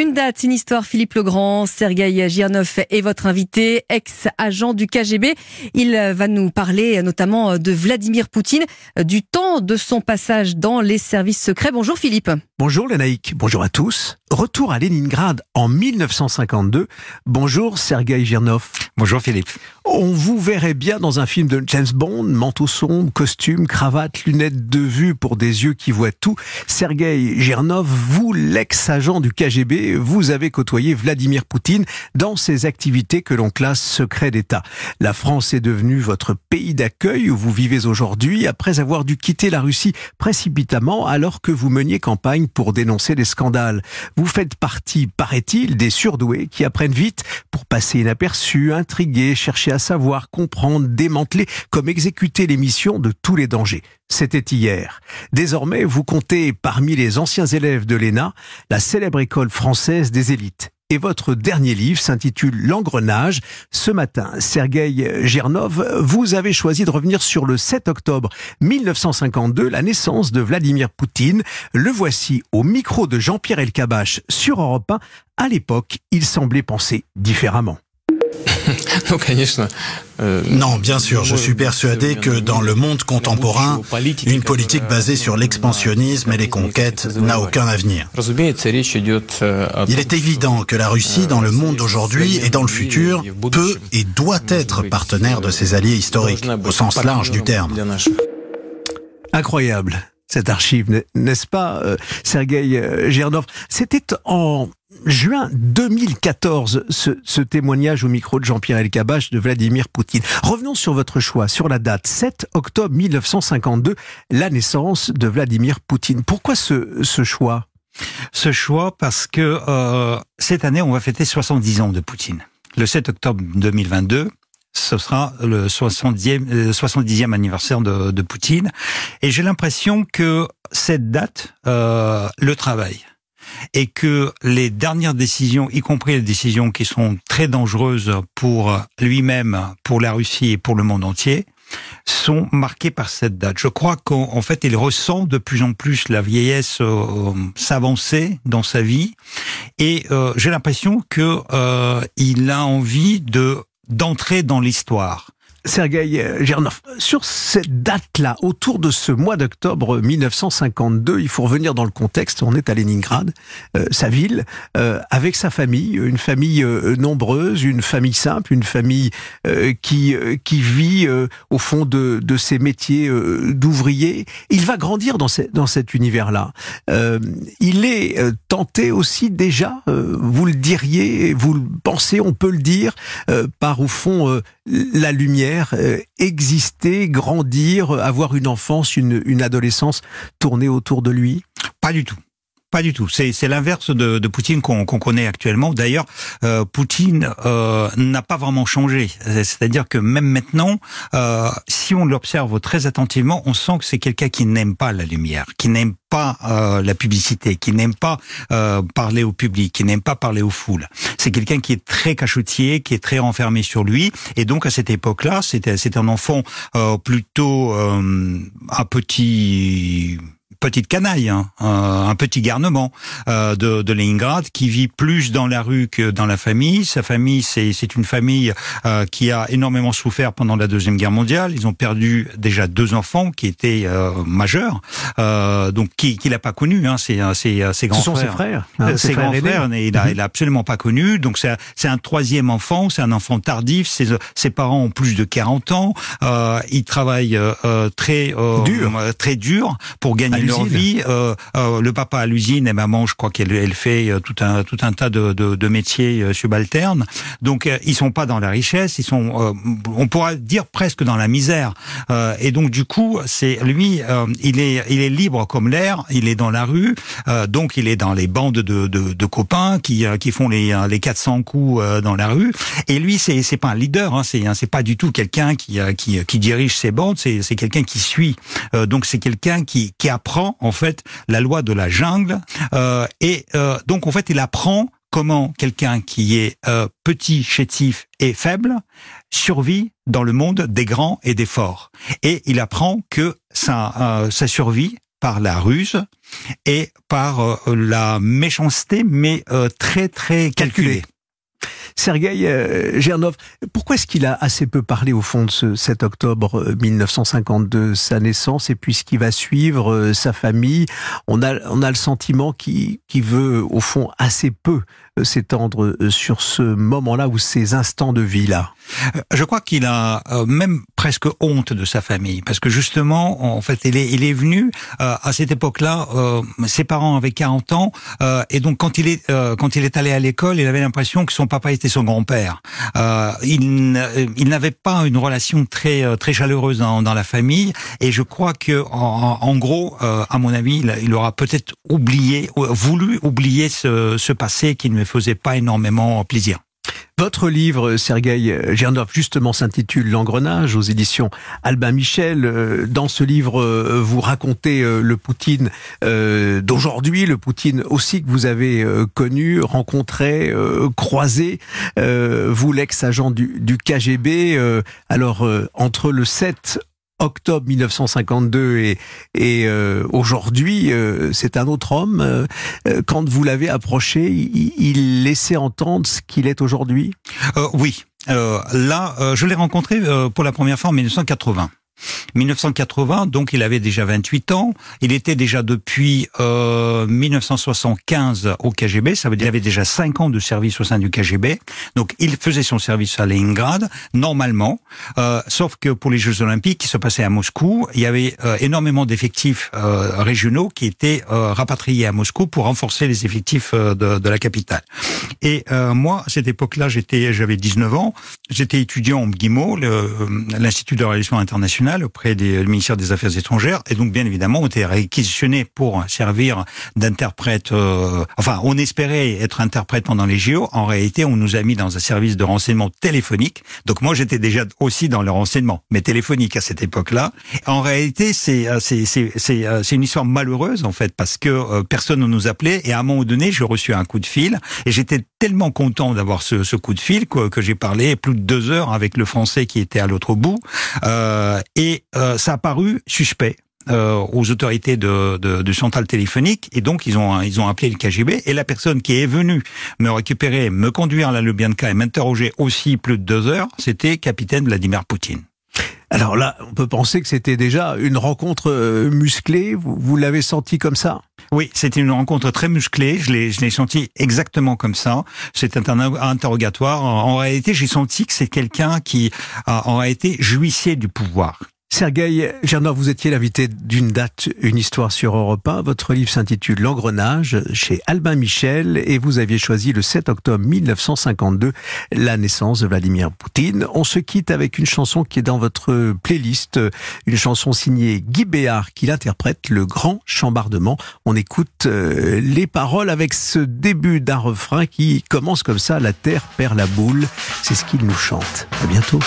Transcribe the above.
Une date, une histoire, Philippe Legrand, Sergei Girnov est votre invité, ex-agent du KGB. Il va nous parler notamment de Vladimir Poutine, du temps de son passage dans les services secrets. Bonjour Philippe. Bonjour Lénaïque, bonjour à tous. Retour à Leningrad en 1952. Bonjour Sergei Girnov. Bonjour Philippe. On vous verrait bien dans un film de James Bond, manteau sombre, costume, cravate, lunettes de vue pour des yeux qui voient tout. Sergei Girnov, vous, l'ex-agent du KGB, vous avez côtoyé Vladimir Poutine dans ses activités que l'on classe secret d'État. La France est devenue votre pays d'accueil où vous vivez aujourd'hui après avoir dû quitter la Russie précipitamment alors que vous meniez campagne pour dénoncer des scandales. Vous faites partie, paraît-il, des surdoués qui apprennent vite pour passer inaperçus, intriguer, chercher à savoir, comprendre, démanteler, comme exécuter les missions de tous les dangers. C'était hier. Désormais, vous comptez parmi les anciens élèves de l'ENA, la célèbre école française des élites et votre dernier livre s'intitule L'engrenage. Ce matin, Sergei Girnov, vous avez choisi de revenir sur le 7 octobre 1952, la naissance de Vladimir Poutine. Le voici au micro de Jean-Pierre Elkabach sur Europe 1. À l'époque, il semblait penser différemment. Euh, non, bien sûr, je suis persuadé que dans le monde contemporain, une politique basée sur l'expansionnisme et les conquêtes n'a aucun avenir. Il est évident que la Russie, dans le monde d'aujourd'hui et dans le futur, peut et doit être partenaire de ses alliés historiques, au sens large du terme. Incroyable cette archive, n'est-ce pas, euh, Sergei euh, C'était en juin 2014, ce, témoignage au micro de Jean-Pierre Elkabach de Vladimir Poutine. Revenons sur votre choix, sur la date 7 octobre 1952, la naissance de Vladimir Poutine. Pourquoi ce, choix? Ce choix parce que euh, cette année, on va fêter 70 ans de Poutine. Le 7 octobre 2022, ce sera le 70e, 70e anniversaire de, Poutine. Et j'ai l'impression que cette date euh, le travaille et que les dernières décisions, y compris les décisions qui sont très dangereuses pour lui-même, pour la Russie et pour le monde entier, sont marquées par cette date. Je crois qu'en fait, il ressent de plus en plus la vieillesse euh, s'avancer dans sa vie, et euh, j'ai l'impression que euh, il a envie de d'entrer dans l'histoire. Sergei Gernov, sur cette date-là, autour de ce mois d'octobre 1952, il faut revenir dans le contexte, on est à Leningrad, euh, sa ville, euh, avec sa famille, une famille euh, nombreuse, une famille simple, une famille qui, qui vit au fond de, de ses métiers d'ouvrier. Il va grandir dans, dans cet univers-là. il est tenté aussi déjà, vous le diriez, vous le pensez, on peut le dire, par au fond la lumière, euh, exister, grandir, avoir une enfance, une, une adolescence tournée autour de lui? Pas du tout. Pas du tout. C'est l'inverse de, de, Poutine qu'on connaît actuellement. D'ailleurs, euh, Poutine euh, n'a pas vraiment changé. C'est-à-dire que même maintenant, euh, si on l'observe très attentivement, on sent que c'est quelqu'un qui n'aime pas la lumière, qui n'aime pas euh, la publicité, qui n'aime pas euh, parler au public, qui n'aime pas parler aux foules. C'est quelqu'un qui est très cachotier, qui est très renfermé sur lui. Et donc à cette époque-là, c'était un enfant euh, plutôt un petit petite canaille, hein, un, petit garnement euh, de, de, Leningrad qui vit plus dans la rue que dans la famille. Sa famille, c'est une famille euh, qui a énormément souffert pendant la deuxième guerre mondiale. Ils ont perdu déjà deux enfants qui étaient euh, majeurs, euh, donc qui qu'il n'a pas connu. Hein, c'est ses, ses grands Ce sont frères. ses frères. Hein, ses, grands frères, il a, mhm. il absolument pas connu. Donc c'est un troisième enfant, c'est un enfant tardif. Ses, ses parents ont plus de 40 ans. Euh, ils travaillent euh, très dur, très dur pour gagner leur vie. Euh, euh, le papa à l'usine et maman, je crois qu'elle elle fait euh, tout un tout un tas de, de, de métiers subalternes. Donc ils sont pas dans la richesse, ils sont, on pourra dire presque dans la misère. et donc du coup, c'est lui, il est il est libre comme l'air, il est dans la rue, donc il est dans les bandes de, de, de copains qui qui font les les 400 coups dans la rue. Et lui, c'est c'est pas un leader, hein, c'est c'est pas du tout quelqu'un qui qui qui dirige ses bandes, c'est c'est quelqu'un qui suit. donc c'est quelqu'un qui qui apprend en fait la loi de la jungle euh, et euh, donc en fait il apprend comment quelqu'un qui est euh, petit, chétif et faible survit dans le monde des grands et des forts. Et il apprend que sa survie par la ruse et par la méchanceté, mais très très calculée. Sergueï euh, Gernov, pourquoi est-ce qu'il a assez peu parlé au fond de ce 7 octobre 1952, euh, sa naissance et puis ce qui va suivre, euh, sa famille? On a, on a le sentiment qu'il veut au fond assez peu s'étendre sur ce moment-là ou ces instants de vie-là? Je crois qu'il a même presque honte de sa famille parce que justement, en fait, il est, venu à cette époque-là, ses parents avaient 40 ans et donc quand il est quand il est allé à l'école, il avait l'impression que son papa était son grand-père. Euh, il, n'avait pas une relation très euh, très chaleureuse dans, la famille, et je crois que en, gros, euh, à mon avis, il, aura peut-être oublié, voulu oublier ce, ce passé qui ne faisait pas énormément plaisir. Votre livre, Sergueï Gernov, justement s'intitule L'engrenage aux éditions Albin Michel. Euh, dans ce livre, euh, vous racontez euh, le Poutine d'aujourd'hui, le Poutine aussi que vous avez connu, rencontré, croisé. Vous, l'ex-agent du, du, KGB, alors entre le 7 octobre 1952 et, et euh, aujourd'hui, euh, c'est un autre homme. Euh, quand vous l'avez approché, il, il, laissait entendre ce qu'il est aujourd'hui? Oui. là, je l'ai rencontré pour la première fois en 1980. 1980, donc il avait déjà 28 ans. Il était déjà depuis euh, 1975 au KGB. Ça veut dire qu'il avait déjà 5 ans de service au sein du KGB. Donc il faisait son service à Leningrad normalement. Euh, sauf que pour les Jeux Olympiques qui se passaient à Moscou, il y avait euh, énormément d'effectifs euh, régionaux qui étaient euh, rapatriés à Moscou pour renforcer les effectifs euh, de, de, la capitale. Et moi, à cette époque-là, j'étais, j'avais 19 ans. J'étais étudiant au MGIMO, l'Institut de relations internationales auprès du ministère des Affaires étrangères et donc bien évidemment on était réquisitionné pour servir d'interprète. Euh, enfin, on espérait être interprète pendant les JO. En réalité, on nous a mis dans un service de renseignement téléphonique. Donc moi, j'étais déjà aussi dans le renseignement, mais téléphonique à cette époque-là. En réalité, c'est euh, c'est euh, c'est une histoire malheureuse en fait parce que personne ne nous appelait et à un moment donné, j'ai reçu un coup de fil et j'étais tellement content d'avoir ce, ce, coup de fil que, que j'ai parlé plus de deux heures avec le Français qui était à l'autre bout. Euh, et euh, ça a paru suspect. Euh, aux autorités de, de, de, centrale téléphonique et donc ils ont ils ont appelé le KGB et la personne qui est venue me récupérer, me conduire à la Lubyanka et m'interroger aussi plus de deux heures, c'était capitaine Vladimir Poutine. Alors là, on peut penser que c'était déjà une rencontre euh, musclée. Vous, vous l'avez senti comme ça? Oui, c'était une rencontre très musclée. Je l'ai, je l'ai senti exactement comme ça. C'était un interrogatoire. En réalité, j'ai senti que c'est quelqu'un qui a en réalité jouissait du pouvoir, Sergueï Gernov, vous étiez l'invité d'une date, une histoire sur Europe 1. Votre livre s'intitule L'engrenage chez Albin Michel et vous aviez choisi le 7 octobre 1952 la naissance de Vladimir Poutine. On se quitte avec une chanson qui est dans votre playlist, une chanson signée Guy Béard qui l'interprète, Le Grand Chambardement. On écoute euh, les paroles avec ce début d'un refrain qui commence comme ça, La terre perd la boule. C'est ce qu'il nous chante. À bientôt.